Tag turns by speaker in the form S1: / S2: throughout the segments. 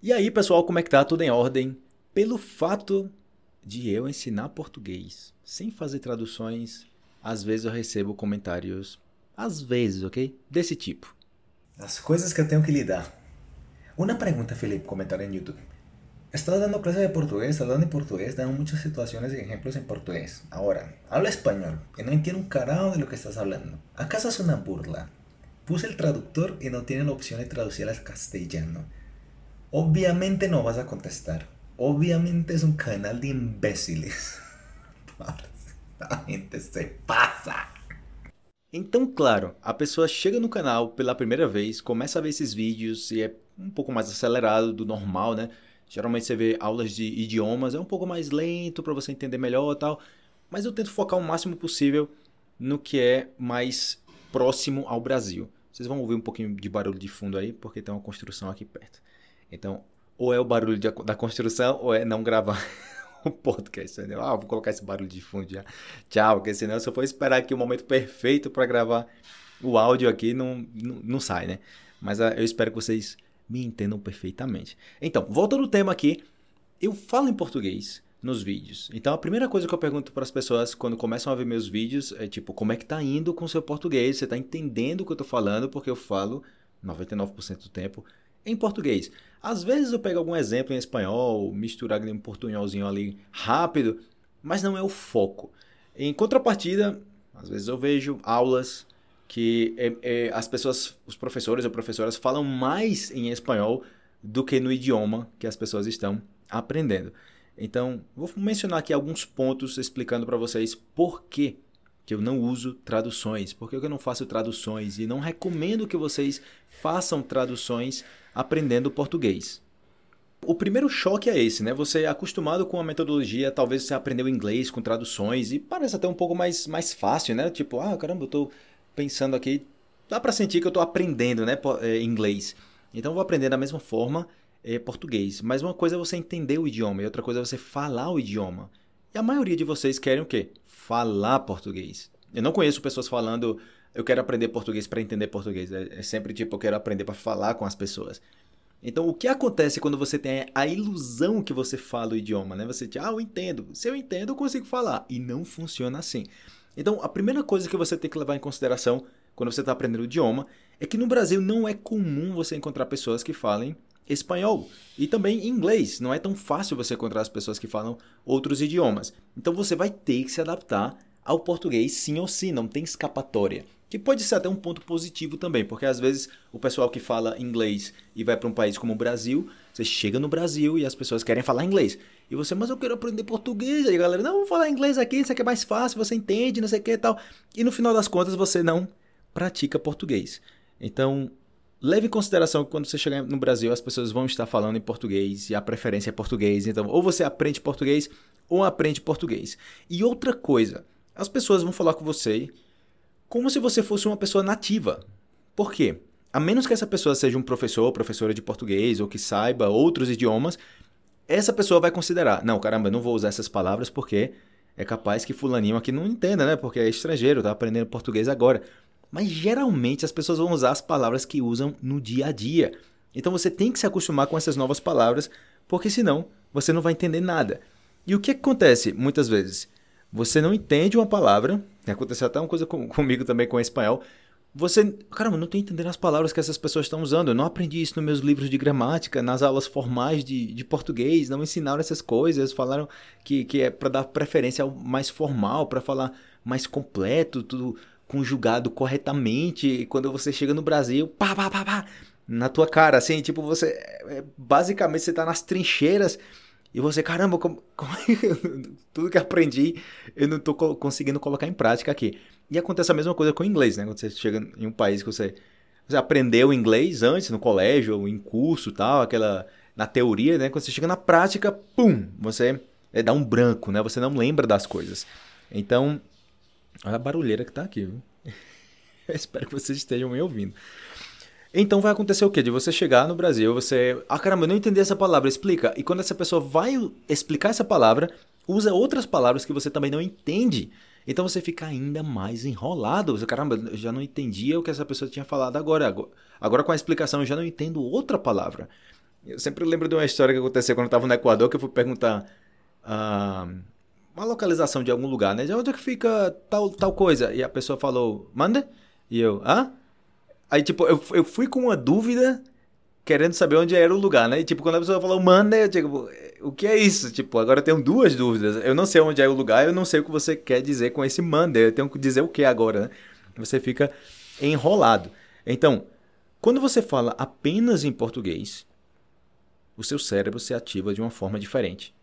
S1: E aí, pessoal, como é que tá? Tudo em ordem? Pelo fato de eu ensinar português sem fazer traduções, às vezes eu recebo comentários, às vezes, ok? Desse tipo.
S2: As coisas que eu tenho que lidar. Uma pergunta, Felipe, comentário em YouTube. Estás dando clases de portugués, hablando en portugués, dan muchas situaciones y ejemplos en portugués. Ahora, habla español y no entiendo un carajo de lo que estás hablando. ¿Acaso es una burla? Puse el traductor y no tiene la opción de traducir al castellano. Obviamente no vas a contestar. Obviamente es un canal de imbéciles. A gente se passa.
S1: Então, claro, a pessoa chega no canal pela primeira vez, começa a ver esses vídeos e é um pouco mais acelerado do normal, né? Geralmente você vê aulas de idiomas, é um pouco mais lento para você entender melhor e tal, mas eu tento focar o máximo possível no que é mais próximo ao Brasil. Vocês vão ouvir um pouquinho de barulho de fundo aí, porque tem uma construção aqui perto. Então, ou é o barulho de, da construção, ou é não gravar o podcast. Entendeu? Ah, vou colocar esse barulho de fundo já. Tchau, porque senão se eu for esperar aqui o momento perfeito para gravar o áudio aqui, não, não, não sai, né? Mas ah, eu espero que vocês me entendam perfeitamente. Então, voltando ao tema aqui, eu falo em português nos vídeos. Então, a primeira coisa que eu pergunto para as pessoas quando começam a ver meus vídeos é tipo, como é que tá indo com o seu português? Você está entendendo o que eu estou falando? Porque eu falo 99% do tempo em português. Às vezes eu pego algum exemplo em espanhol, misturar um portunholzinho ali rápido, mas não é o foco. Em contrapartida, às vezes eu vejo aulas que é, é, as pessoas, os professores ou professoras falam mais em espanhol do que no idioma que as pessoas estão aprendendo. Então, vou mencionar aqui alguns pontos explicando para vocês por que, que eu não uso traduções, por que eu não faço traduções e não recomendo que vocês façam traduções aprendendo português. O primeiro choque é esse, né? Você é acostumado com a metodologia, talvez você aprendeu inglês com traduções e parece até um pouco mais, mais fácil, né? Tipo, ah, caramba, eu tô pensando aqui, dá para sentir que eu estou aprendendo né, é, inglês. Então eu vou aprender da mesma forma é, português. Mas uma coisa é você entender o idioma e outra coisa é você falar o idioma. E a maioria de vocês querem o quê? Falar português. Eu não conheço pessoas falando eu quero aprender português para entender português. É, é sempre tipo eu quero aprender para falar com as pessoas. Então, o que acontece quando você tem a ilusão que você fala o idioma, né? Você diz, ah, eu entendo. Se eu entendo, eu consigo falar. E não funciona assim. Então, a primeira coisa que você tem que levar em consideração quando você está aprendendo o idioma é que no Brasil não é comum você encontrar pessoas que falem espanhol e também inglês. Não é tão fácil você encontrar as pessoas que falam outros idiomas. Então, você vai ter que se adaptar ao português sim ou sim, não tem escapatória. Que pode ser até um ponto positivo também, porque às vezes o pessoal que fala inglês e vai para um país como o Brasil, você chega no Brasil e as pessoas querem falar inglês. E você, mas eu quero aprender português. Aí a galera, não, vamos falar inglês aqui, isso aqui é mais fácil, você entende, não sei o que e tal. E no final das contas você não pratica português. Então, leve em consideração que quando você chegar no Brasil, as pessoas vão estar falando em português e a preferência é português. Então, ou você aprende português ou aprende português. E outra coisa, as pessoas vão falar com você como se você fosse uma pessoa nativa. Por quê? A menos que essa pessoa seja um professor ou professora de português ou que saiba outros idiomas, essa pessoa vai considerar: não, caramba, não vou usar essas palavras porque é capaz que fulaninho aqui não entenda, né? Porque é estrangeiro, tá aprendendo português agora. Mas geralmente as pessoas vão usar as palavras que usam no dia a dia. Então você tem que se acostumar com essas novas palavras, porque senão você não vai entender nada. E o que acontece muitas vezes? Você não entende uma palavra, aconteceu até uma coisa com, comigo também com o espanhol, você, caramba, não estou entendendo as palavras que essas pessoas estão usando. Eu não aprendi isso nos meus livros de gramática, nas aulas formais de, de português, não ensinaram essas coisas. Falaram que, que é para dar preferência ao mais formal, para falar mais completo, tudo conjugado corretamente. E quando você chega no Brasil, pá, pá, pá, pá, na tua cara, assim, tipo, você. É, basicamente, você está nas trincheiras. E você, caramba, como, como... tudo que aprendi eu não estou conseguindo colocar em prática aqui. E acontece a mesma coisa com o inglês, né? Quando você chega em um país que você, você aprendeu inglês antes, no colégio, ou em curso tal, aquela. na teoria, né? Quando você chega na prática, pum! Você é, dá um branco, né? Você não lembra das coisas. Então, olha a barulheira que tá aqui, viu? espero que vocês estejam me ouvindo. Então vai acontecer o quê? De você chegar no Brasil, você. Ah, caramba, eu não entendi essa palavra, explica. E quando essa pessoa vai explicar essa palavra, usa outras palavras que você também não entende. Então você fica ainda mais enrolado. Você, caramba, eu já não entendia o que essa pessoa tinha falado agora. Agora, com a explicação, eu já não entendo outra palavra. Eu sempre lembro de uma história que aconteceu quando eu estava no Equador, que eu fui perguntar uh, uma localização de algum lugar, né? De onde é que fica tal, tal coisa? E a pessoa falou, manda? E eu, hã? Aí, tipo, eu, eu fui com uma dúvida querendo saber onde era o lugar, né? E, tipo, quando a pessoa falou manda, eu digo, o que é isso? Tipo, agora eu tenho duas dúvidas. Eu não sei onde é o lugar, eu não sei o que você quer dizer com esse manda. Eu tenho que dizer o que agora, né? Você fica enrolado. Então, quando você fala apenas em português, o seu cérebro se ativa de uma forma diferente.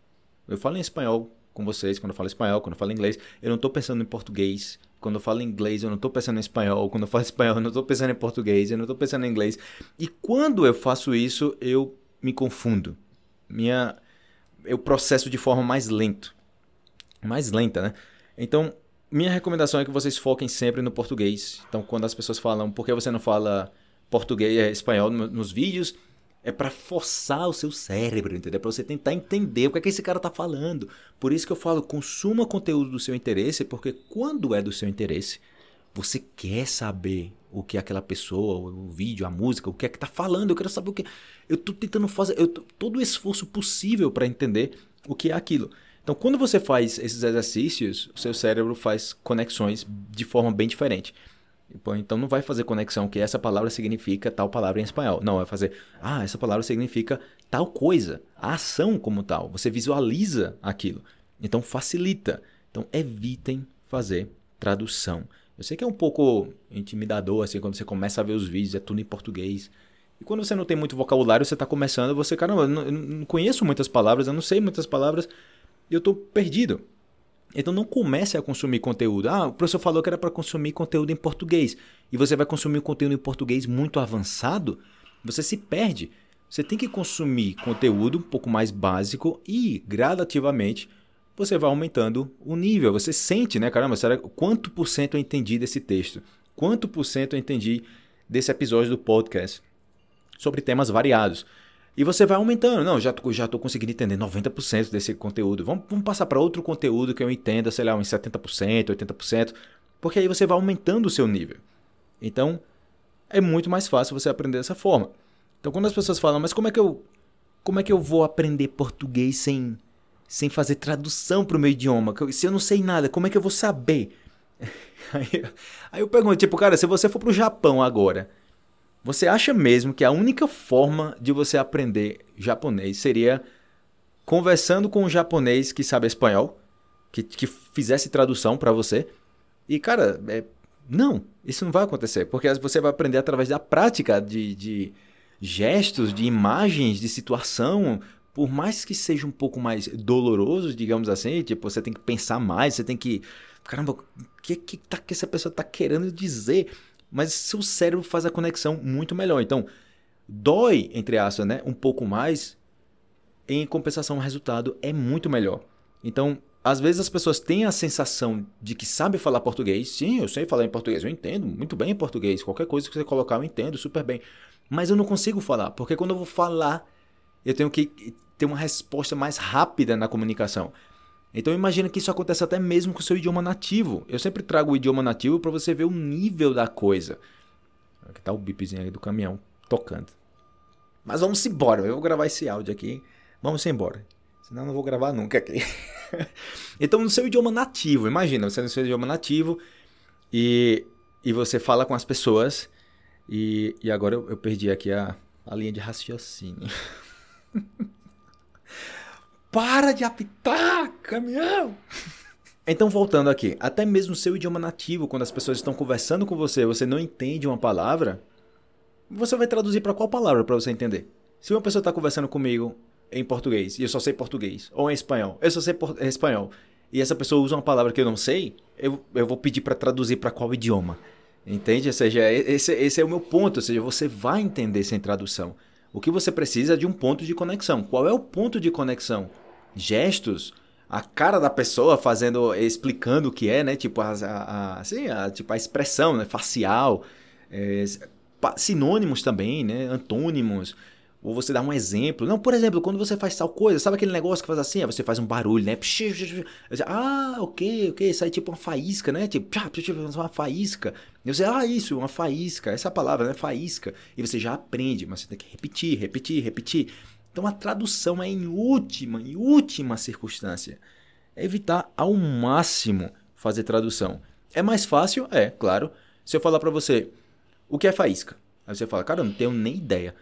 S1: Eu falo em espanhol com vocês, quando eu falo espanhol, quando eu falo inglês, eu não estou pensando em português. Quando eu falo inglês, eu não estou pensando em espanhol. Quando eu falo espanhol, eu não estou pensando em português, eu não estou pensando em inglês. E quando eu faço isso, eu me confundo. Minha, eu processo de forma mais lento. Mais lenta, né? Então, minha recomendação é que vocês foquem sempre no português. Então, quando as pessoas falam, por que você não fala português, é, espanhol nos vídeos? É para forçar o seu cérebro, entendeu? Para você tentar entender o que é que esse cara tá falando. Por isso que eu falo, consuma conteúdo do seu interesse, porque quando é do seu interesse, você quer saber o que aquela pessoa, o vídeo, a música, o que é que tá falando. Eu quero saber o que. Eu tô tentando fazer eu tô, todo o esforço possível para entender o que é aquilo. Então, quando você faz esses exercícios, o seu cérebro faz conexões de forma bem diferente. Então não vai fazer conexão que essa palavra significa tal palavra em espanhol. Não, vai fazer, ah, essa palavra significa tal coisa, a ação como tal. Você visualiza aquilo. Então facilita. Então evitem fazer tradução. Eu sei que é um pouco intimidador assim quando você começa a ver os vídeos, é tudo em português. E quando você não tem muito vocabulário, você está começando, você, caramba, eu não, conheço muitas palavras, eu não sei muitas palavras, e eu estou perdido. Então não comece a consumir conteúdo. Ah, o professor falou que era para consumir conteúdo em português. E você vai consumir conteúdo em português muito avançado, você se perde. Você tem que consumir conteúdo um pouco mais básico e gradativamente você vai aumentando o nível. Você sente, né? Caramba, será quanto por cento eu entendi desse texto? Quanto por cento eu entendi desse episódio do podcast? Sobre temas variados. E você vai aumentando. Não, já tô, já conseguindo entender 90% desse conteúdo. Vamos, vamos passar para outro conteúdo que eu entenda, sei lá, uns 70%, 80%. Porque aí você vai aumentando o seu nível. Então, é muito mais fácil você aprender dessa forma. Então, quando as pessoas falam, mas como é que eu, como é que eu vou aprender português sem, sem fazer tradução para o meu idioma? Se eu não sei nada, como é que eu vou saber? Aí, aí eu pergunto, tipo, cara, se você for para o Japão agora você acha mesmo que a única forma de você aprender japonês seria conversando com um japonês que sabe espanhol, que, que fizesse tradução para você? E, cara, é, não, isso não vai acontecer, porque você vai aprender através da prática de, de gestos, de imagens, de situação, por mais que seja um pouco mais doloroso, digamos assim, tipo, você tem que pensar mais, você tem que. Caramba, o que, que, tá, que essa pessoa está querendo dizer? Mas seu cérebro faz a conexão muito melhor. Então, dói, entre aspas, né, um pouco mais, em compensação o resultado é muito melhor. Então, às vezes as pessoas têm a sensação de que sabe falar português. Sim, eu sei falar em português, eu entendo muito bem em português. Qualquer coisa que você colocar eu entendo super bem. Mas eu não consigo falar, porque quando eu vou falar, eu tenho que ter uma resposta mais rápida na comunicação. Então imagina que isso acontece até mesmo com o seu idioma nativo. Eu sempre trago o idioma nativo para você ver o nível da coisa. Aqui tá o bipzinho aí do caminhão tocando. Mas vamos embora, eu vou gravar esse áudio aqui. Vamos embora. Senão eu não vou gravar nunca aqui. então no seu idioma nativo, imagina, você no seu idioma nativo e, e você fala com as pessoas e, e agora eu, eu perdi aqui a, a linha de raciocínio. Para de apitar, caminhão! Então, voltando aqui, até mesmo seu idioma nativo, quando as pessoas estão conversando com você, você não entende uma palavra, você vai traduzir para qual palavra para você entender? Se uma pessoa está conversando comigo em português e eu só sei português, ou em espanhol, eu só sei espanhol, e essa pessoa usa uma palavra que eu não sei, eu, eu vou pedir para traduzir para qual idioma? Entende? Ou seja, esse, esse é o meu ponto, ou seja, você vai entender sem tradução. O que você precisa é de um ponto de conexão. Qual é o ponto de conexão? Gestos, a cara da pessoa fazendo, explicando o que é, né? Tipo a, a, assim, a, tipo a expressão né? facial, é, sinônimos também, né? Antônimos. Ou você dá um exemplo. Não, por exemplo, quando você faz tal coisa, sabe aquele negócio que faz assim? Você faz um barulho, né? Ah, ok, ok. Aí é tipo uma faísca, né? Tipo, uma faísca. E você, ah, isso, uma faísca. Essa é palavra, né? Faísca. E você já aprende, mas você tem que repetir, repetir, repetir. Então a tradução é em última, em última circunstância. É evitar ao máximo fazer tradução. É mais fácil? É, claro. Se eu falar para você, o que é faísca? Aí você fala, cara, eu não tenho nem ideia.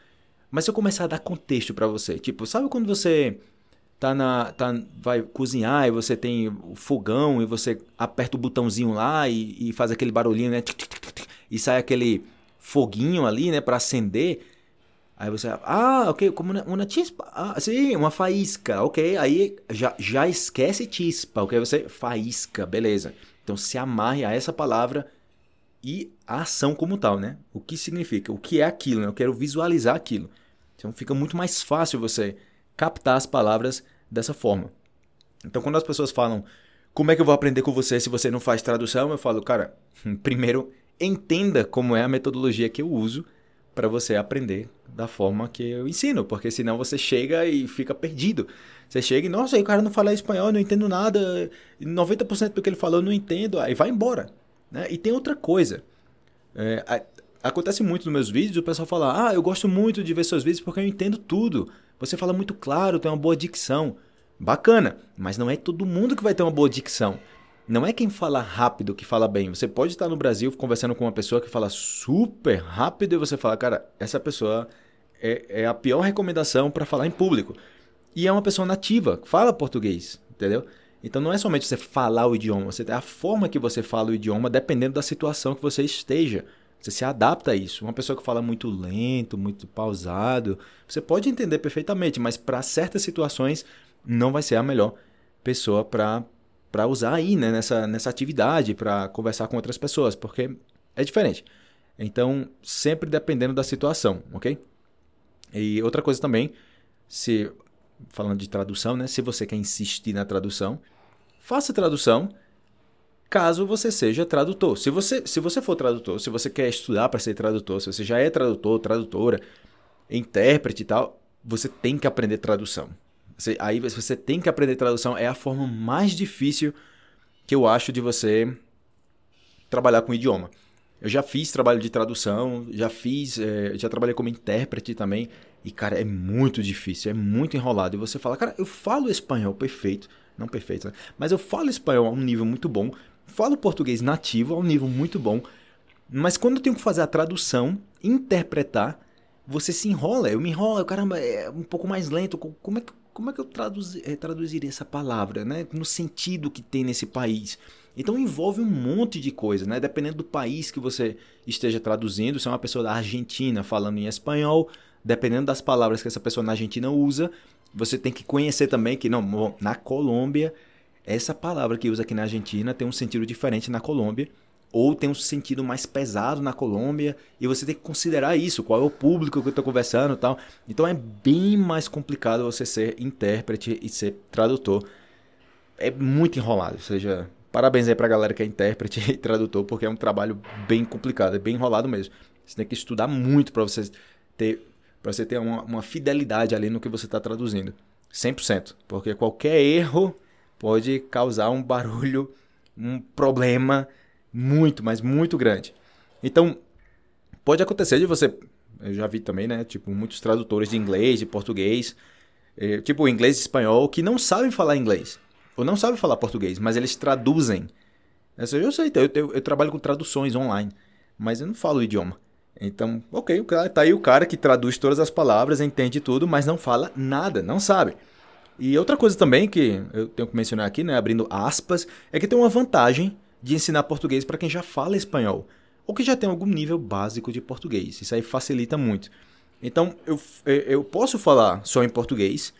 S1: Mas se eu começar a dar contexto para você, tipo, sabe quando você tá na tá vai cozinhar e você tem o fogão e você aperta o botãozinho lá e, e faz aquele barulhinho, né? E sai aquele foguinho ali, né, para acender. Aí você, ah, ok, como uma, chispa, ah, sim, uma faísca, ok. Aí já, já esquece chispa, ok? Você faísca, beleza. Então se amarre a essa palavra e a ação como tal, né? O que significa? O que é aquilo? Né? Eu quero visualizar aquilo. Então fica muito mais fácil você captar as palavras dessa forma. Então quando as pessoas falam, como é que eu vou aprender com você se você não faz tradução? Eu falo, cara, primeiro entenda como é a metodologia que eu uso para você aprender da forma que eu ensino, porque senão você chega e fica perdido. Você chega e, nossa, aí o cara não fala espanhol, não entendo nada, 90% do que ele falou eu não entendo, aí vai embora. Né? E tem outra coisa. É, acontece muito nos meus vídeos o pessoal fala: Ah, eu gosto muito de ver seus vídeos porque eu entendo tudo. Você fala muito claro, tem uma boa dicção. Bacana, mas não é todo mundo que vai ter uma boa dicção. Não é quem fala rápido que fala bem. Você pode estar no Brasil conversando com uma pessoa que fala super rápido e você fala, cara, essa pessoa é, é a pior recomendação para falar em público. E é uma pessoa nativa, fala português, entendeu? Então não é somente você falar o idioma, você a forma que você fala o idioma dependendo da situação que você esteja. Você se adapta a isso. Uma pessoa que fala muito lento, muito pausado, você pode entender perfeitamente, mas para certas situações não vai ser a melhor pessoa para para usar aí, né, nessa, nessa atividade, para conversar com outras pessoas, porque é diferente. Então, sempre dependendo da situação, ok? E outra coisa também, se falando de tradução, né, se você quer insistir na tradução, faça tradução caso você seja tradutor. Se você, se você for tradutor, se você quer estudar para ser tradutor, se você já é tradutor, tradutora, intérprete e tal, você tem que aprender tradução. Você, aí você tem que aprender tradução. É a forma mais difícil que eu acho de você trabalhar com idioma. Eu já fiz trabalho de tradução, já fiz, é, já trabalhei como intérprete também. E, cara, é muito difícil, é muito enrolado. E você fala, cara, eu falo espanhol perfeito não perfeito, né? Mas eu falo espanhol a um nível muito bom, falo português nativo a um nível muito bom, mas quando eu tenho que fazer a tradução, interpretar, você se enrola. Eu me enrolo, caramba, é um pouco mais lento. Como é que, como é que eu traduz, é, traduziria essa palavra, né? No sentido que tem nesse país. Então envolve um monte de coisa, né? Dependendo do país que você esteja traduzindo, se é uma pessoa da Argentina falando em espanhol, dependendo das palavras que essa pessoa na Argentina usa, você tem que conhecer também que não, na Colômbia, essa palavra que usa aqui na Argentina tem um sentido diferente na Colômbia, ou tem um sentido mais pesado na Colômbia, e você tem que considerar isso, qual é o público que eu estou conversando e tal. Então é bem mais complicado você ser intérprete e ser tradutor. É muito enrolado, ou seja, parabéns aí pra galera que é intérprete e tradutor, porque é um trabalho bem complicado, é bem enrolado mesmo. Você tem que estudar muito para você ter para você ter uma, uma, fidelidade ali no que você está traduzindo. 100%. Porque qualquer erro pode causar um barulho, um problema muito, mas muito grande. Então, pode acontecer de você. Eu já vi também, né? Tipo, muitos tradutores de inglês, de português, eh, tipo inglês e espanhol, que não sabem falar inglês. Ou não sabem falar português, mas eles traduzem. Eu sei, eu, eu, eu trabalho com traduções online, mas eu não falo o idioma. Então, ok, tá aí o cara que traduz todas as palavras, entende tudo, mas não fala nada, não sabe. E outra coisa também que eu tenho que mencionar aqui, né, abrindo aspas, é que tem uma vantagem de ensinar português para quem já fala espanhol ou que já tem algum nível básico de português. Isso aí facilita muito. Então, eu, eu posso falar só em português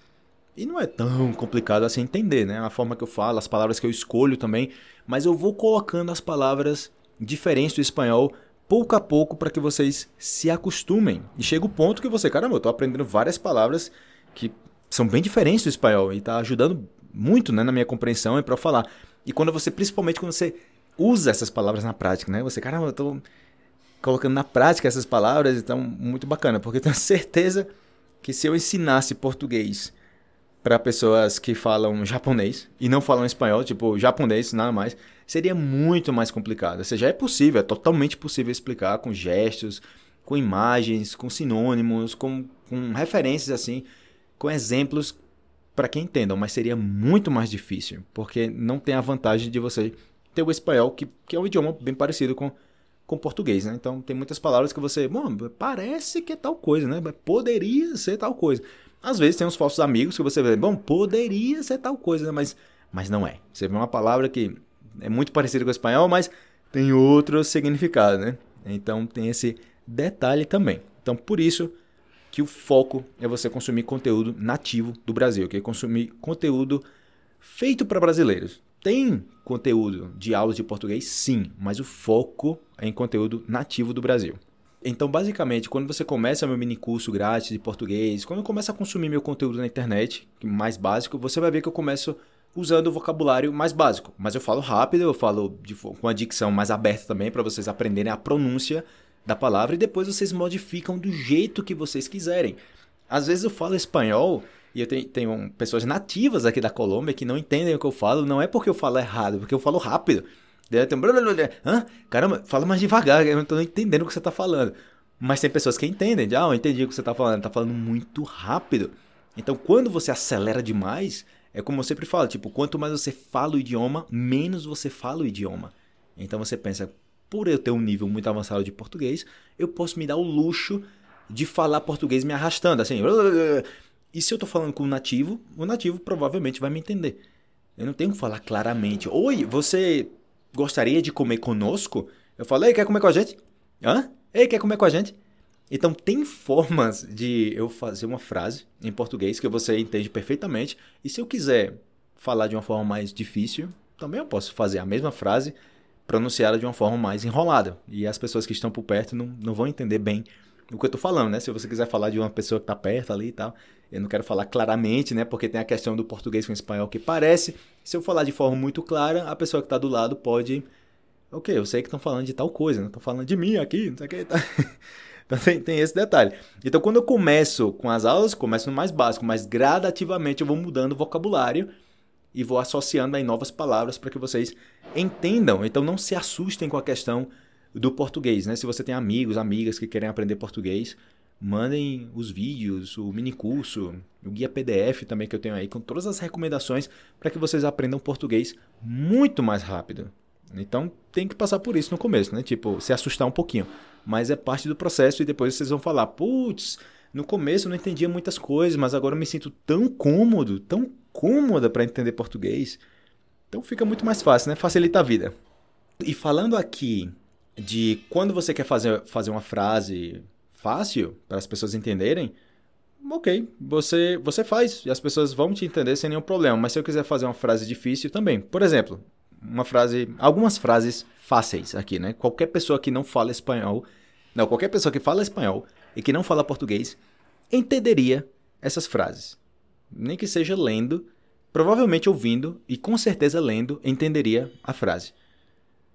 S1: e não é tão complicado assim entender, né? A forma que eu falo, as palavras que eu escolho também, mas eu vou colocando as palavras diferentes do espanhol pouco a pouco para que vocês se acostumem. E chega o ponto que você, caramba, eu estou aprendendo várias palavras que são bem diferentes do espanhol e está ajudando muito né, na minha compreensão e para falar. E quando você, principalmente quando você usa essas palavras na prática, né? Você, caramba, eu estou colocando na prática essas palavras, então muito bacana, porque eu tenho certeza que se eu ensinasse português para pessoas que falam japonês e não falam espanhol, tipo japonês, nada mais, seria muito mais complicado. Ou seja, é possível, é totalmente possível explicar com gestos, com imagens, com sinônimos, com, com referências assim, com exemplos para quem entendam, mas seria muito mais difícil, porque não tem a vantagem de você ter o espanhol, que, que é um idioma bem parecido com com português, né? Então tem muitas palavras que você, bom, parece que é tal coisa, né? Poderia ser tal coisa. Às vezes tem uns falsos amigos que você vê, bom, poderia ser tal coisa, né? Mas, mas não é. Você vê uma palavra que é muito parecida com o espanhol, mas tem outro significado, né? Então tem esse detalhe também. Então por isso que o foco é você consumir conteúdo nativo do Brasil, que é consumir conteúdo feito para brasileiros. Tem conteúdo de aulas de português? Sim, mas o foco é em conteúdo nativo do Brasil. Então, basicamente, quando você começa meu mini curso grátis de português, quando eu começo a consumir meu conteúdo na internet, mais básico, você vai ver que eu começo usando o vocabulário mais básico. Mas eu falo rápido, eu falo de, com a dicção mais aberta também, para vocês aprenderem a pronúncia da palavra e depois vocês modificam do jeito que vocês quiserem. Às vezes eu falo espanhol e eu tenho, tenho pessoas nativas aqui da Colômbia que não entendem o que eu falo, não é porque eu falo errado, porque eu falo rápido. Tem... Hã? Caramba, fala mais devagar, eu não tô entendendo o que você tá falando. Mas tem pessoas que entendem, ah, eu entendi o que você tá falando, tá falando muito rápido. Então, quando você acelera demais, é como eu sempre falo, tipo, quanto mais você fala o idioma, menos você fala o idioma. Então você pensa, por eu ter um nível muito avançado de português, eu posso me dar o luxo de falar português me arrastando, assim. E se eu tô falando com um nativo, o nativo provavelmente vai me entender. Eu não tenho que falar claramente. Oi, você gostaria de comer conosco? Eu falo, ei, quer comer com a gente? Hã? Ei, quer comer com a gente? Então tem formas de eu fazer uma frase em português que você entende perfeitamente. E se eu quiser falar de uma forma mais difícil, também eu posso fazer a mesma frase pronunciada de uma forma mais enrolada. E as pessoas que estão por perto não, não vão entender bem o que eu tô falando, né? Se você quiser falar de uma pessoa que tá perto ali e tal, eu não quero falar claramente, né? Porque tem a questão do português com espanhol que parece. Se eu falar de forma muito clara, a pessoa que tá do lado pode. Ok, eu sei que estão falando de tal coisa, não estão falando de mim aqui, não sei o que. Tá... Então tem, tem esse detalhe. Então quando eu começo com as aulas, começo no mais básico, mas gradativamente eu vou mudando o vocabulário e vou associando aí novas palavras para que vocês entendam. Então não se assustem com a questão do português, né? Se você tem amigos, amigas que querem aprender português, mandem os vídeos, o mini curso, o guia PDF também que eu tenho aí com todas as recomendações para que vocês aprendam português muito mais rápido. Então tem que passar por isso no começo, né? Tipo, se assustar um pouquinho, mas é parte do processo e depois vocês vão falar, putz, no começo eu não entendia muitas coisas, mas agora eu me sinto tão cômodo, tão cômoda para entender português. Então fica muito mais fácil, né? Facilita a vida. E falando aqui de quando você quer fazer, fazer uma frase fácil para as pessoas entenderem, ok, você, você faz e as pessoas vão te entender sem nenhum problema. Mas se eu quiser fazer uma frase difícil também, por exemplo, uma frase, algumas frases fáceis aqui, né? Qualquer pessoa que não fala espanhol, não, qualquer pessoa que fala espanhol e que não fala português entenderia essas frases. Nem que seja lendo, provavelmente ouvindo e com certeza lendo entenderia a frase.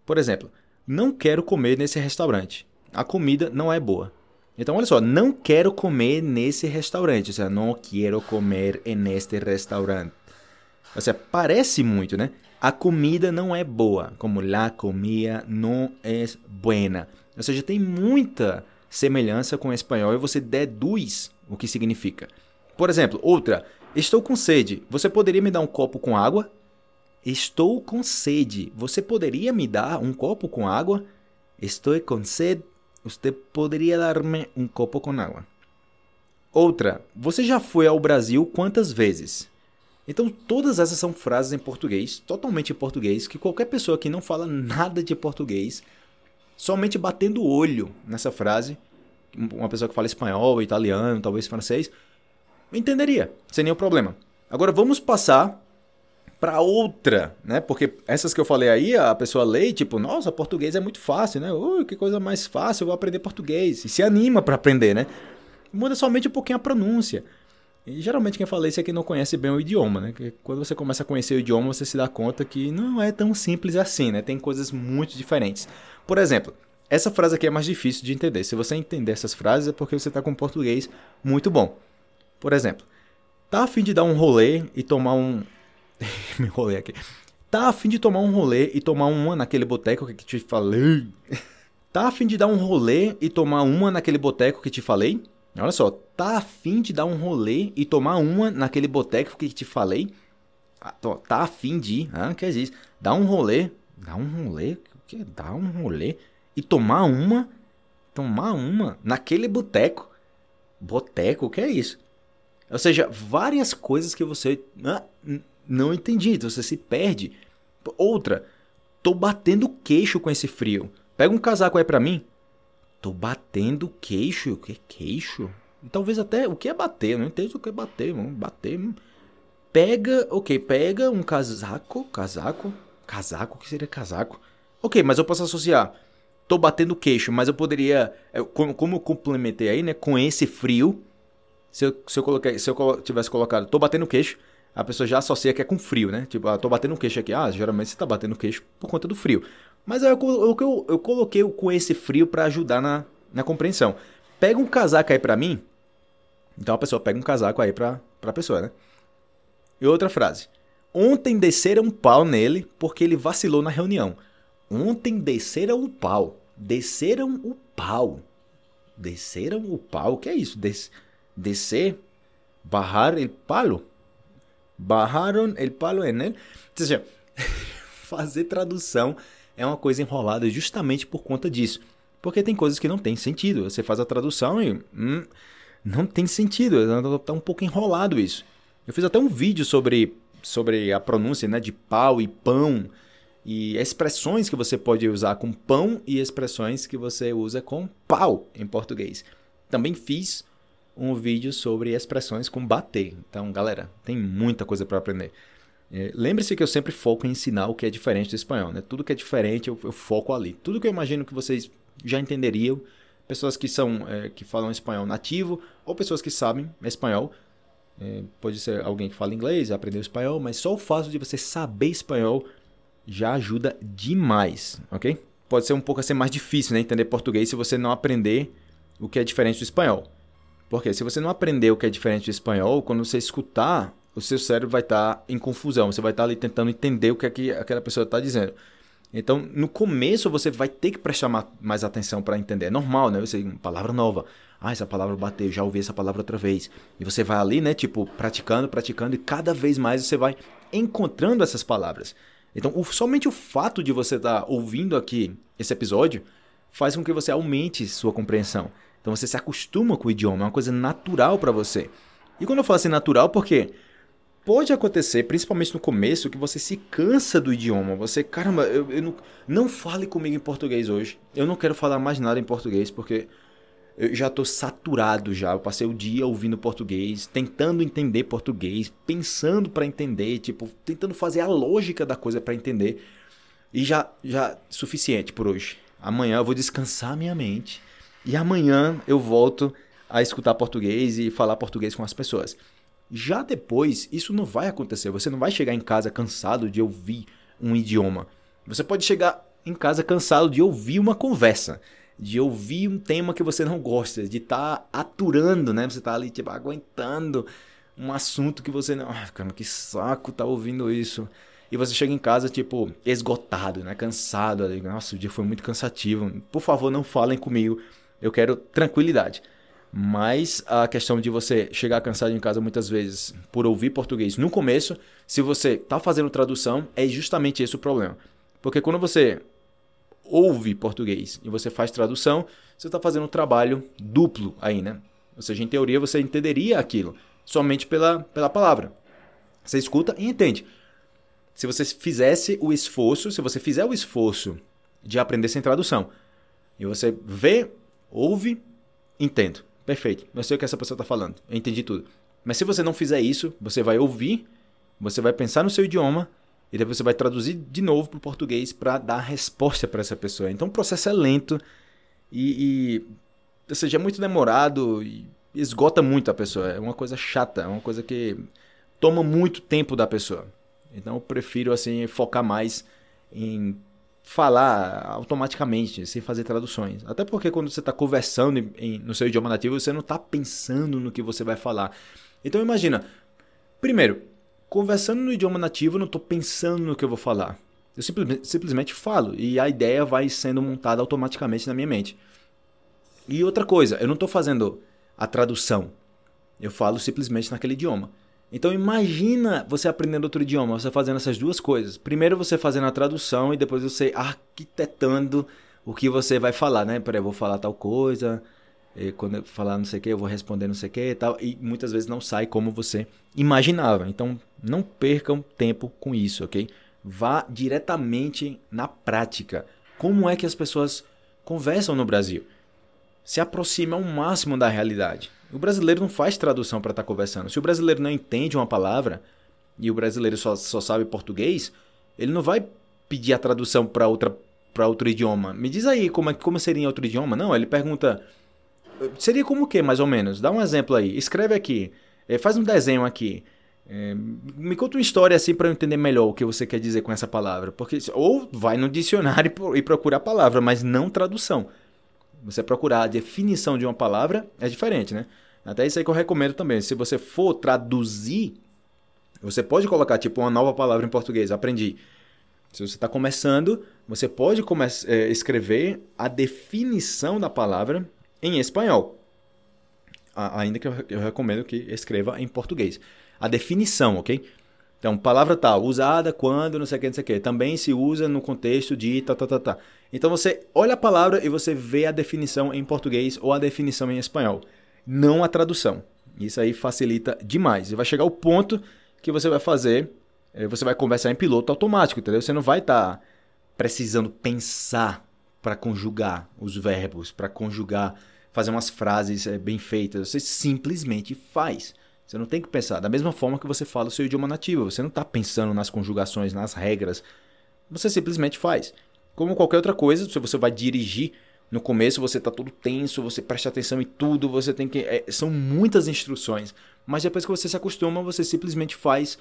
S1: Por exemplo, não quero comer nesse restaurante. A comida não é boa. Então, olha só, não quero comer nesse restaurante. Ou seja, não quero comer neste restaurante. Ou seja, parece muito, né? A comida não é boa, como la comida não é buena. Ou seja, tem muita semelhança com o espanhol e você deduz o que significa. Por exemplo, outra, estou com sede. Você poderia me dar um copo com água? Estou com sede. Você poderia me dar um copo com água? Estou com sede. Você poderia dar-me um copo com água? Outra. Você já foi ao Brasil quantas vezes? Então, todas essas são frases em português, totalmente em português, que qualquer pessoa que não fala nada de português, somente batendo o olho nessa frase, uma pessoa que fala espanhol, italiano, talvez francês, entenderia, sem nenhum problema. Agora vamos passar para outra, né? Porque essas que eu falei aí, a pessoa lê tipo, nossa, português é muito fácil, né? Ui, que coisa mais fácil, eu vou aprender português. E se anima para aprender, né? Muda somente um pouquinho a pronúncia. E geralmente quem fala isso é quem não conhece bem o idioma, né? Que quando você começa a conhecer o idioma, você se dá conta que não é tão simples assim, né? Tem coisas muito diferentes. Por exemplo, essa frase aqui é mais difícil de entender. Se você entender essas frases é porque você está com português muito bom. Por exemplo, tá a fim de dar um rolê e tomar um, Me enrolei aqui. Tá a fim de tomar um rolê e tomar uma naquele boteco que te falei? Tá a fim de dar um rolê e tomar uma naquele boteco que te falei? Olha só, tá afim de dar um rolê e tomar uma naquele boteco que te falei? Ah, tá afim de ah, que existe. Dar um rolê, dar um rolê, que dar um rolê e tomar uma, tomar uma naquele boteco. Boteco, o que é isso? Ou seja, várias coisas que você ah, não entendi, então você se perde. Outra, tô batendo queixo com esse frio. Pega um casaco aí pra mim. Tô batendo queixo. O que é queixo? Talvez até. O que é bater? não entendo o que é bater. Vamos bater. Pega. Ok, pega um casaco. Casaco. Casaco? O que seria casaco? Ok, mas eu posso associar. Tô batendo queixo, mas eu poderia. Como, como eu complementei aí, né? Com esse frio. Se eu, se eu, coloquei, se eu tivesse colocado. Tô batendo queixo. A pessoa já associa que é com frio, né? Tipo, ah, tô batendo queixo aqui. Ah, geralmente você tá batendo queixo por conta do frio. Mas eu, eu, eu, eu coloquei com esse frio para ajudar na, na compreensão. Pega um casaco aí pra mim. Então a pessoa pega um casaco aí pra, pra pessoa, né? E outra frase. Ontem desceram um pau nele porque ele vacilou na reunião. Ontem desceram o pau. Desceram o pau. Desceram o pau. O que é isso? Des descer? Barrar el palo? Barraram el palo en él? Ou seja, fazer tradução é uma coisa enrolada justamente por conta disso. Porque tem coisas que não tem sentido. Você faz a tradução e. Hum, não tem sentido. Está um pouco enrolado isso. Eu fiz até um vídeo sobre, sobre a pronúncia né, de pau e pão. E expressões que você pode usar com pão e expressões que você usa com pau em português. Também fiz um vídeo sobre expressões com bater. Então, galera, tem muita coisa para aprender. É, Lembre-se que eu sempre foco em ensinar o que é diferente do espanhol, né? Tudo que é diferente eu, eu, foco ali. Tudo que eu imagino que vocês já entenderiam, pessoas que são é, que falam espanhol nativo ou pessoas que sabem espanhol, é, pode ser alguém que fala inglês, aprendeu espanhol, mas só o fato de você saber espanhol já ajuda demais, ok? Pode ser um pouco assim mais difícil, né? Entender português se você não aprender o que é diferente do espanhol. Porque se você não aprender o que é diferente do espanhol, quando você escutar o seu cérebro vai estar tá em confusão. Você vai estar tá ali tentando entender o que, é que aquela pessoa está dizendo. Então, no começo, você vai ter que prestar mais atenção para entender. É normal, né? Você, palavra nova. Ah, essa palavra bateu, já ouvi essa palavra outra vez. E você vai ali, né? Tipo, praticando, praticando, e cada vez mais você vai encontrando essas palavras. Então, o, somente o fato de você estar tá ouvindo aqui esse episódio faz com que você aumente sua compreensão. Então, você se acostuma com o idioma, é uma coisa natural para você. E quando eu falo assim natural, porque pode acontecer, principalmente no começo, que você se cansa do idioma. Você, caramba, eu, eu não, não fale comigo em português hoje. Eu não quero falar mais nada em português porque eu já estou saturado já. Eu passei o dia ouvindo português, tentando entender português, pensando para entender, tipo, tentando fazer a lógica da coisa para entender. E já já suficiente por hoje. Amanhã eu vou descansar minha mente e amanhã eu volto a escutar português e falar português com as pessoas. Já depois, isso não vai acontecer. Você não vai chegar em casa cansado de ouvir um idioma. Você pode chegar em casa cansado de ouvir uma conversa, de ouvir um tema que você não gosta, de estar tá aturando, né? Você está ali tipo aguentando um assunto que você não, ah, cara, que saco tá ouvindo isso. E você chega em casa tipo esgotado, né? Cansado, nossa, o dia foi muito cansativo. Por favor, não falem comigo. Eu quero tranquilidade. Mas a questão de você chegar cansado em casa muitas vezes por ouvir português no começo, se você está fazendo tradução, é justamente esse o problema. Porque quando você ouve português e você faz tradução, você está fazendo um trabalho duplo aí, né? Ou seja, em teoria você entenderia aquilo somente pela, pela palavra. Você escuta e entende. Se você fizesse o esforço, se você fizer o esforço de aprender sem tradução, e você vê, ouve, entende Perfeito. Eu sei o que essa pessoa está falando. Eu entendi tudo. Mas se você não fizer isso, você vai ouvir, você vai pensar no seu idioma e depois você vai traduzir de novo para o português para dar a resposta para essa pessoa. Então o processo é lento e, e ou seja, é muito demorado e esgota muito a pessoa. É uma coisa chata, é uma coisa que toma muito tempo da pessoa. Então eu prefiro assim focar mais em falar automaticamente, sem fazer traduções. Até porque quando você está conversando em, no seu idioma nativo, você não está pensando no que você vai falar. Então imagina, primeiro, conversando no idioma nativo, eu não estou pensando no que eu vou falar. Eu simplesmente falo e a ideia vai sendo montada automaticamente na minha mente. E outra coisa, eu não estou fazendo a tradução. Eu falo simplesmente naquele idioma. Então imagina você aprendendo outro idioma, você fazendo essas duas coisas. Primeiro você fazendo a tradução e depois você arquitetando o que você vai falar, né? Peraí, eu vou falar tal coisa, quando eu falar não sei o que, eu vou responder não sei o que e tal. E muitas vezes não sai como você imaginava. Então não percam tempo com isso, ok? Vá diretamente na prática. Como é que as pessoas conversam no Brasil? Se aproxime ao máximo da realidade. O brasileiro não faz tradução para estar tá conversando. Se o brasileiro não entende uma palavra e o brasileiro só, só sabe português, ele não vai pedir a tradução para outra para outro idioma. Me diz aí como, é, como seria em outro idioma. Não, ele pergunta. Seria como o que, mais ou menos? Dá um exemplo aí. Escreve aqui. É, faz um desenho aqui. É, me conta uma história assim para eu entender melhor o que você quer dizer com essa palavra. Porque ou vai no dicionário e procura a palavra, mas não tradução. Você procurar a definição de uma palavra é diferente, né? Até isso aí que eu recomendo também. Se você for traduzir, você pode colocar tipo uma nova palavra em português. Aprendi. Se você está começando, você pode é, escrever a definição da palavra em espanhol. Ainda que eu recomendo que escreva em português. A definição, ok? Então, palavra tal, usada quando, não sei o que, não sei o que. Também se usa no contexto de tá, tá, tá, tá. Então, você olha a palavra e você vê a definição em português ou a definição em espanhol. Não a tradução. Isso aí facilita demais. E vai chegar o ponto que você vai fazer, eh, você vai conversar em piloto automático, entendeu? Você não vai estar tá precisando pensar para conjugar os verbos, para conjugar, fazer umas frases eh, bem feitas. Você simplesmente faz. Você não tem que pensar. Da mesma forma que você fala o seu idioma nativo, você não está pensando nas conjugações, nas regras. Você simplesmente faz. Como qualquer outra coisa, se você vai dirigir, no começo você está todo tenso, você presta atenção em tudo, você tem que. É, são muitas instruções. Mas depois que você se acostuma, você simplesmente faz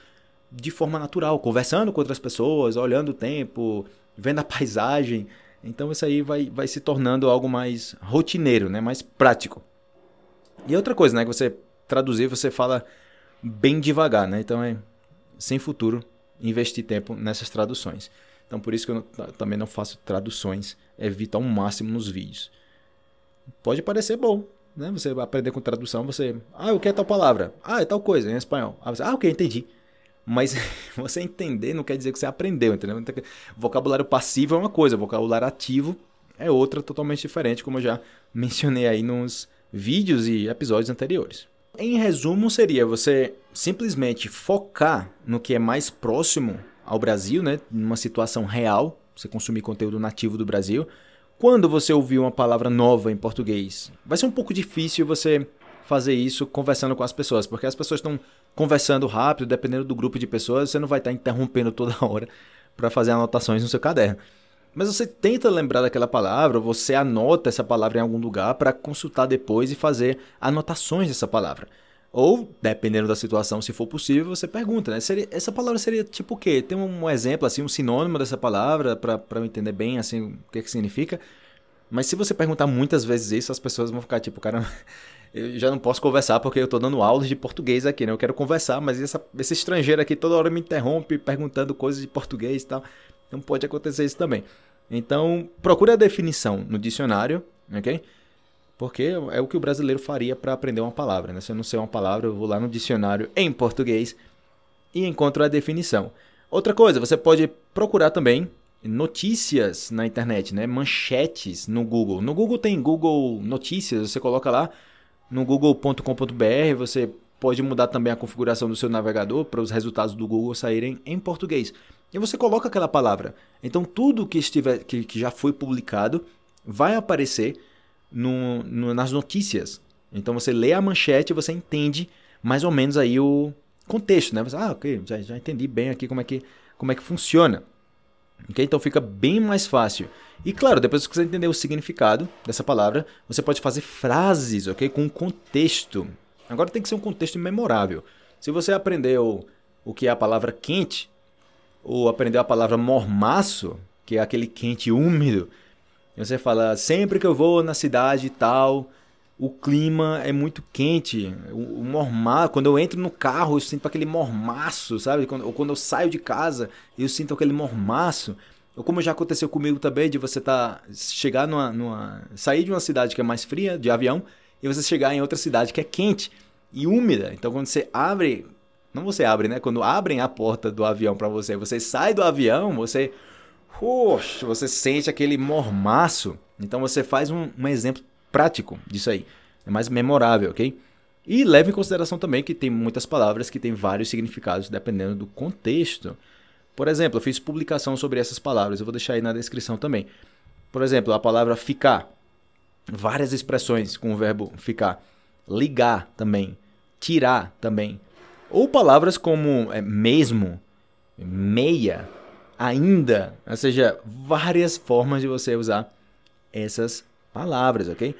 S1: de forma natural, conversando com outras pessoas, olhando o tempo, vendo a paisagem. Então isso aí vai, vai se tornando algo mais rotineiro, né? mais prático. E outra coisa, né? Que você traduzir, você fala bem devagar, né? Então é sem futuro investir tempo nessas traduções. Então por isso que eu também não faço traduções, evito ao máximo nos vídeos. Pode parecer bom, né? Você aprender com tradução, você, ah, o que é tal palavra? Ah, é tal coisa em espanhol. Ah, você, ah, ok, entendi. Mas você entender não quer dizer que você aprendeu, entendeu? Vocabulário passivo é uma coisa, vocabulário ativo é outra totalmente diferente, como eu já mencionei aí nos vídeos e episódios anteriores. Em resumo, seria você simplesmente focar no que é mais próximo ao Brasil, né? Numa situação real, você consumir conteúdo nativo do Brasil. Quando você ouvir uma palavra nova em português, vai ser um pouco difícil você fazer isso conversando com as pessoas, porque as pessoas estão conversando rápido, dependendo do grupo de pessoas, você não vai estar interrompendo toda hora para fazer anotações no seu caderno. Mas você tenta lembrar daquela palavra, você anota essa palavra em algum lugar para consultar depois e fazer anotações dessa palavra. Ou, dependendo da situação, se for possível, você pergunta, né? Seria, essa palavra seria tipo o quê? Tem um exemplo, assim, um sinônimo dessa palavra para eu entender bem, assim, o que, que significa? Mas se você perguntar muitas vezes isso, as pessoas vão ficar tipo, cara, eu já não posso conversar porque eu estou dando aulas de português aqui, né? Eu quero conversar, mas essa, esse estrangeiro aqui toda hora me interrompe perguntando coisas de português e tal. Então pode acontecer isso também. Então, procure a definição no dicionário, ok? Porque é o que o brasileiro faria para aprender uma palavra, né? Se eu não sei uma palavra, eu vou lá no dicionário em português e encontro a definição. Outra coisa, você pode procurar também notícias na internet, né? Manchetes no Google. No Google tem Google Notícias, você coloca lá no google.com.br, você pode mudar também a configuração do seu navegador para os resultados do Google saírem em português. E você coloca aquela palavra. Então tudo que estiver que, que já foi publicado vai aparecer no, no, nas notícias. Então você lê a manchete e você entende mais ou menos aí o contexto, né? Você, ah, ok, já, já entendi bem aqui como é que, como é que funciona. Okay? Então fica bem mais fácil. E claro, depois que você entender o significado dessa palavra, você pode fazer frases, ok? Com contexto. Agora tem que ser um contexto memorável. Se você aprendeu o que é a palavra quente, ou aprendeu a palavra mormaço, que é aquele quente úmido, e você fala, sempre que eu vou na cidade tal, o clima é muito quente. O, o mormaço, quando eu entro no carro, eu sinto aquele mormaço, sabe? Quando, ou quando eu saio de casa, eu sinto aquele mormaço. Ou como já aconteceu comigo também, de você tá, chegar numa, numa. sair de uma cidade que é mais fria, de avião, e você chegar em outra cidade que é quente e úmida. Então quando você abre, não você abre, né? Quando abrem a porta do avião para você, você sai do avião, você Poxa, você sente aquele mormaço. Então você faz um, um exemplo prático disso aí. É mais memorável, ok? E leve em consideração também que tem muitas palavras que têm vários significados dependendo do contexto. Por exemplo, eu fiz publicação sobre essas palavras, eu vou deixar aí na descrição também. Por exemplo, a palavra ficar. Várias expressões com o verbo ficar. Ligar também. Tirar também. Ou palavras como é, mesmo, meia, ainda, ou seja, várias formas de você usar essas palavras, ok?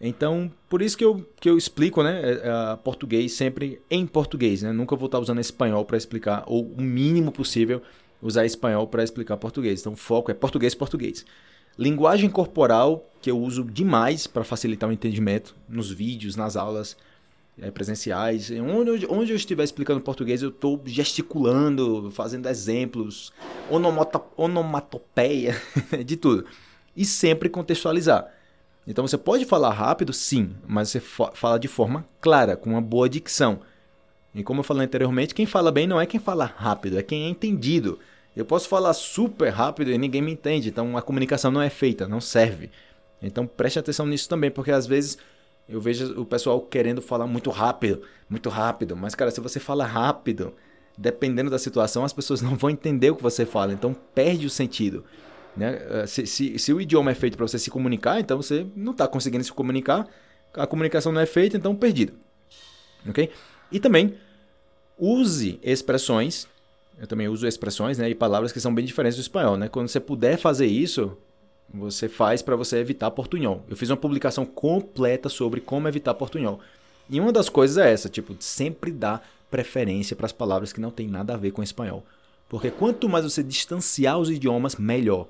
S1: Então, por isso que eu, que eu explico, né, uh, português sempre em português, né? Nunca vou estar usando espanhol para explicar, ou o mínimo possível usar espanhol para explicar português. Então, o foco é português, português. Linguagem corporal, que eu uso demais para facilitar o entendimento nos vídeos, nas aulas, é, presenciais. Onde, onde eu estiver explicando português, eu estou gesticulando, fazendo exemplos, onomatopeia, de tudo. E sempre contextualizar. Então você pode falar rápido, sim, mas você fala de forma clara, com uma boa dicção. E como eu falei anteriormente, quem fala bem não é quem fala rápido, é quem é entendido. Eu posso falar super rápido e ninguém me entende, então a comunicação não é feita, não serve. Então preste atenção nisso também, porque às vezes eu vejo o pessoal querendo falar muito rápido, muito rápido. Mas, cara, se você fala rápido, dependendo da situação, as pessoas não vão entender o que você fala. Então, perde o sentido. Né? Eh, se, se, se o idioma é feito para você se comunicar, então você não está conseguindo se comunicar. A comunicação não é feita, então perdido. Ok? E também, use expressões. Eu também uso expressões né, e palavras que são bem diferentes do espanhol. Né? Quando você puder fazer isso, você faz para você evitar portunhol. Eu fiz uma publicação completa sobre como evitar portunhol. E uma das coisas é essa, tipo, sempre dá preferência para as palavras que não tem nada a ver com espanhol. Porque quanto mais você distanciar os idiomas, melhor.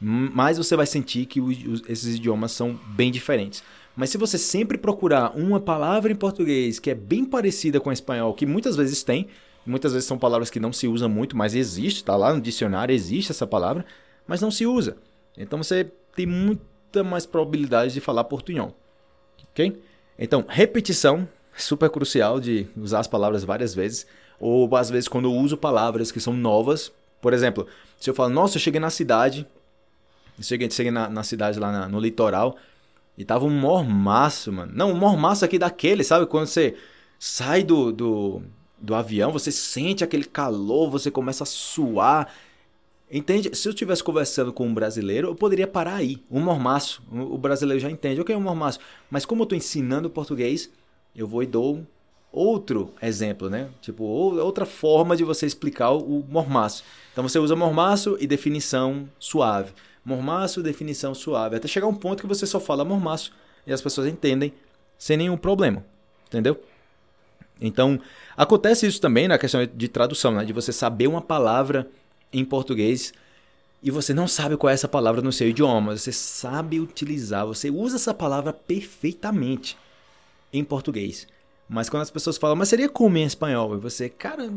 S1: Mais você vai sentir que esses idiomas são bem diferentes. Mas se você sempre procurar uma palavra em português que é bem parecida com o espanhol, que muitas vezes tem, muitas vezes são palavras que não se usam muito, mas existe, tá lá no dicionário, existe essa palavra, mas não se usa. Então você tem muita mais probabilidade de falar portunhol. Ok? Então, repetição, super crucial de usar as palavras várias vezes. Ou às vezes quando eu uso palavras que são novas. Por exemplo, se eu falo, nossa, eu cheguei na cidade. Cheguei, cheguei na, na cidade lá na, no litoral. E tava um mormaço, mano. Não, um mormaço aqui daquele, sabe? Quando você sai do, do, do avião, você sente aquele calor, você começa a suar. Entende? Se eu estivesse conversando com um brasileiro, eu poderia parar aí. Um mormaço. O brasileiro já entende. O que é um mormaço? Mas como eu estou ensinando português, eu vou e dou outro exemplo, né? Tipo, outra forma de você explicar o mormaço. Então você usa mormaço e definição suave. Mormaço, definição suave. Até chegar um ponto que você só fala mormaço e as pessoas entendem sem nenhum problema. Entendeu? Então, acontece isso também na questão de tradução, né? De você saber uma palavra em português e você não sabe qual é essa palavra no seu idioma, você sabe utilizar, você usa essa palavra perfeitamente em português. Mas quando as pessoas falam, mas seria como em espanhol? E você, cara,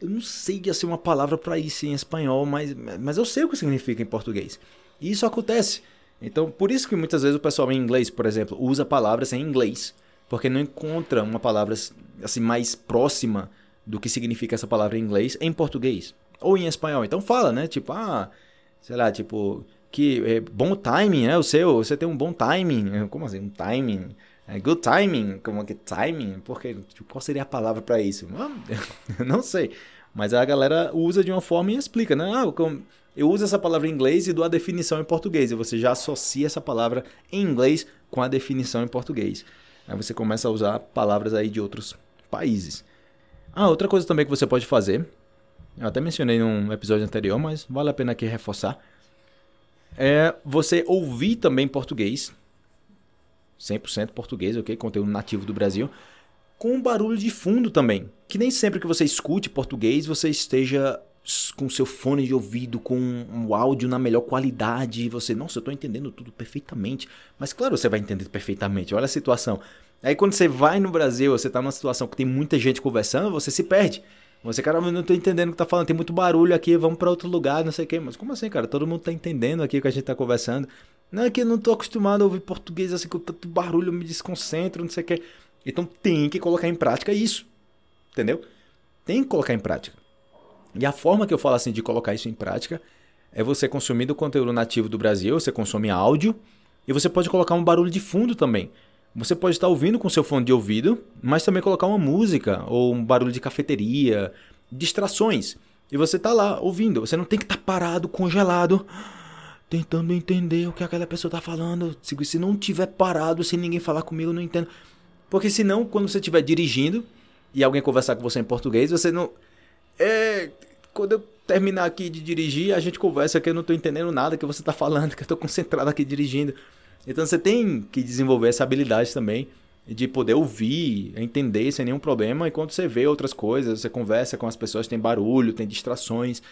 S1: eu não sei assim uma palavra para isso em espanhol, mas, mas eu sei o que significa em português. E isso acontece. Então, por isso que muitas vezes o pessoal em inglês, por exemplo, usa palavras em inglês, porque não encontra uma palavra assim mais próxima do que significa essa palavra em inglês em português ou em espanhol. Então fala, né? Tipo, ah, sei lá, tipo, que é bom timing, né? O seu, você tem um bom timing. Como assim? Um timing? É good timing? Como que timing? Porque, tipo, qual seria a palavra para isso? não sei. Mas a galera usa de uma forma e explica, né? Ah, eu uso essa palavra em inglês e dou a definição em português. E você já associa essa palavra em inglês com a definição em português. Aí você começa a usar palavras aí de outros países. Ah, outra coisa também que você pode fazer eu até mencionei num episódio anterior, mas vale a pena aqui reforçar. É você ouvir também português, 100% português, ok? Conteúdo nativo do Brasil, com barulho de fundo também. Que nem sempre que você escute português, você esteja com seu fone de ouvido, com um áudio na melhor qualidade, você, nossa, eu estou entendendo tudo perfeitamente. Mas claro, você vai entender perfeitamente, olha a situação. Aí quando você vai no Brasil, você está numa situação que tem muita gente conversando, você se perde. Você, cara, eu não tô entendendo o que tá falando, tem muito barulho aqui, vamos para outro lugar, não sei o quê. Mas como assim, cara? Todo mundo tá entendendo aqui o que a gente tá conversando. Não é que eu não tô acostumado a ouvir português assim com tanto barulho, eu me desconcentro, não sei o que. Então tem que colocar em prática isso. Entendeu? Tem que colocar em prática. E a forma que eu falo assim de colocar isso em prática é você consumindo conteúdo nativo do Brasil, você consome áudio e você pode colocar um barulho de fundo também. Você pode estar ouvindo com seu fone de ouvido, mas também colocar uma música ou um barulho de cafeteria, distrações. E você está lá ouvindo. Você não tem que estar tá parado, congelado, tentando entender o que aquela pessoa está falando. Se não tiver parado, sem ninguém falar comigo, eu não entendo. Porque senão, quando você estiver dirigindo e alguém conversar com você em português, você não. É. Quando eu terminar aqui de dirigir, a gente conversa que eu não estou entendendo nada que você está falando, que eu estou concentrado aqui dirigindo. Então você tem que desenvolver essa habilidade também de poder ouvir, entender sem nenhum problema. E quando você vê outras coisas, você conversa com as pessoas, tem barulho, tem distrações.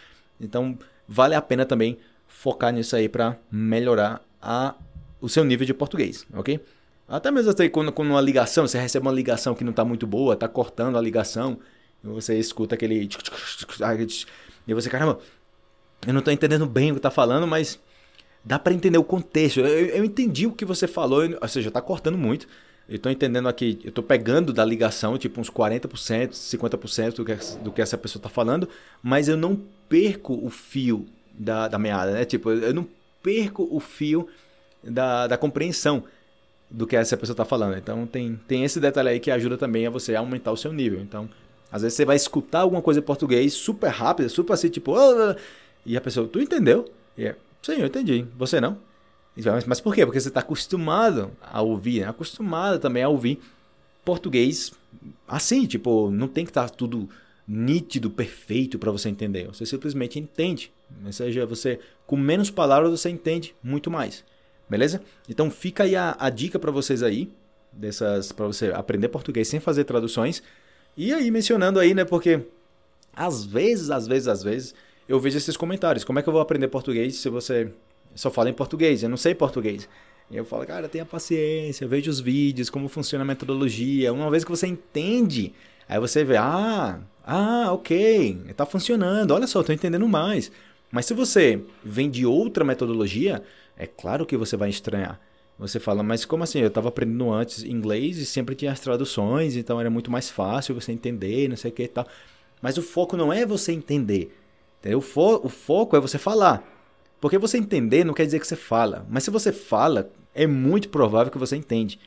S1: Então vale a pena também focar nisso aí para melhorar a, o seu nível de português, ok? Até mesmo até quando, quando uma ligação, você recebe uma ligação que não está muito boa, está cortando a ligação, e você escuta aquele. E você, caramba, eu não estou entendendo bem o que está falando, mas dá para entender o contexto. Eu, eu, entendi o que você falou, ou seja, está cortando muito. Eu estou entendendo aqui, eu estou pegando da ligação, tipo uns 40%, 50% do que, do que essa pessoa está falando, mas eu não perco o fio da, da meada, né? Tipo, eu não perco o fio da, da compreensão do que essa pessoa está falando. Então tem, tem esse detalhe aí que ajuda também a você aumentar o seu nível. Então, às vezes você vai escutar alguma coisa em português super rápida, super assim, tipo, oh, e a pessoa, tu entendeu? E é, sim, eu entendi. Você não? Mas por quê? Porque você está acostumado a ouvir, né? acostumado também a ouvir português assim, tipo, não tem que estar tá tudo nítido, perfeito para você entender. Você simplesmente entende. Ou seja, você com menos palavras você entende muito mais. Beleza? Então fica aí a, a dica para vocês aí, dessas para você aprender português sem fazer traduções. E aí mencionando aí, né, porque às vezes, às vezes, às vezes eu vejo esses comentários. Como é que eu vou aprender português se você só fala em português? Eu não sei português. E eu falo, cara, tenha paciência, veja os vídeos, como funciona a metodologia. Uma vez que você entende, aí você vê, ah, ah, ok, está funcionando, olha só, estou entendendo mais. Mas se você vem de outra metodologia, é claro que você vai estranhar. Você fala, mas como assim? Eu estava aprendendo antes inglês e sempre tinha as traduções, então era muito mais fácil você entender, não sei o que e tal. Mas o foco não é você entender. Entendeu? O, fo o foco é você falar. Porque você entender não quer dizer que você fala. Mas se você fala, é muito provável que você entende.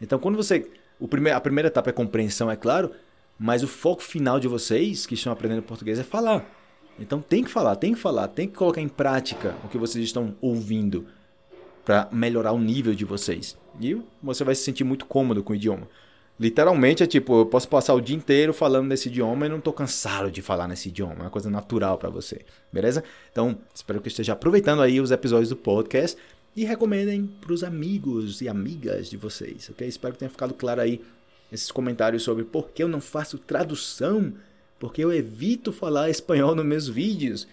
S1: Então, quando você. O prime a primeira etapa é compreensão, é claro. Mas o foco final de vocês que estão aprendendo português é falar. Então tem que falar, tem que falar, tem que colocar em prática o que vocês estão ouvindo para melhorar o nível de vocês. E você vai se sentir muito cômodo com o idioma. Literalmente é tipo, eu posso passar o dia inteiro falando nesse idioma e não tô cansado de falar nesse idioma. É uma coisa natural para você, beleza? Então, espero que esteja aproveitando aí os episódios do podcast e recomendem para os amigos e amigas de vocês, ok? Espero que tenha ficado claro aí esses comentários sobre por que eu não faço tradução, porque eu evito falar espanhol nos meus vídeos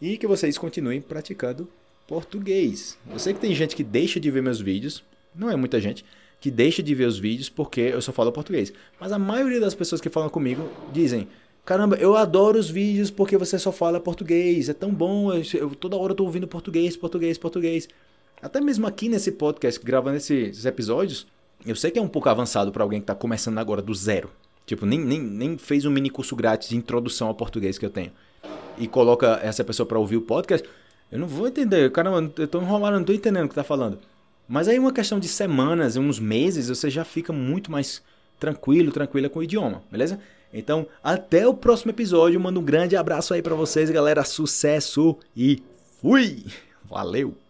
S1: e que vocês continuem praticando português. Eu sei que tem gente que deixa de ver meus vídeos, não é muita gente, que deixa de ver os vídeos porque eu só falo português. Mas a maioria das pessoas que falam comigo dizem: Caramba, eu adoro os vídeos porque você só fala português, é tão bom, eu, eu toda hora eu tô ouvindo português, português, português. Até mesmo aqui nesse podcast, gravando esses episódios, eu sei que é um pouco avançado para alguém que está começando agora do zero. Tipo, nem, nem, nem fez um mini curso grátis de introdução ao português que eu tenho. E coloca essa pessoa para ouvir o podcast. Eu não vou entender. Caramba, eu tô enrolado, não tô entendendo o que tá falando. Mas aí uma questão de semanas, uns meses, você já fica muito mais tranquilo, tranquila com o idioma, beleza? Então, até o próximo episódio. Mando um grande abraço aí para vocês, galera. Sucesso e fui! Valeu!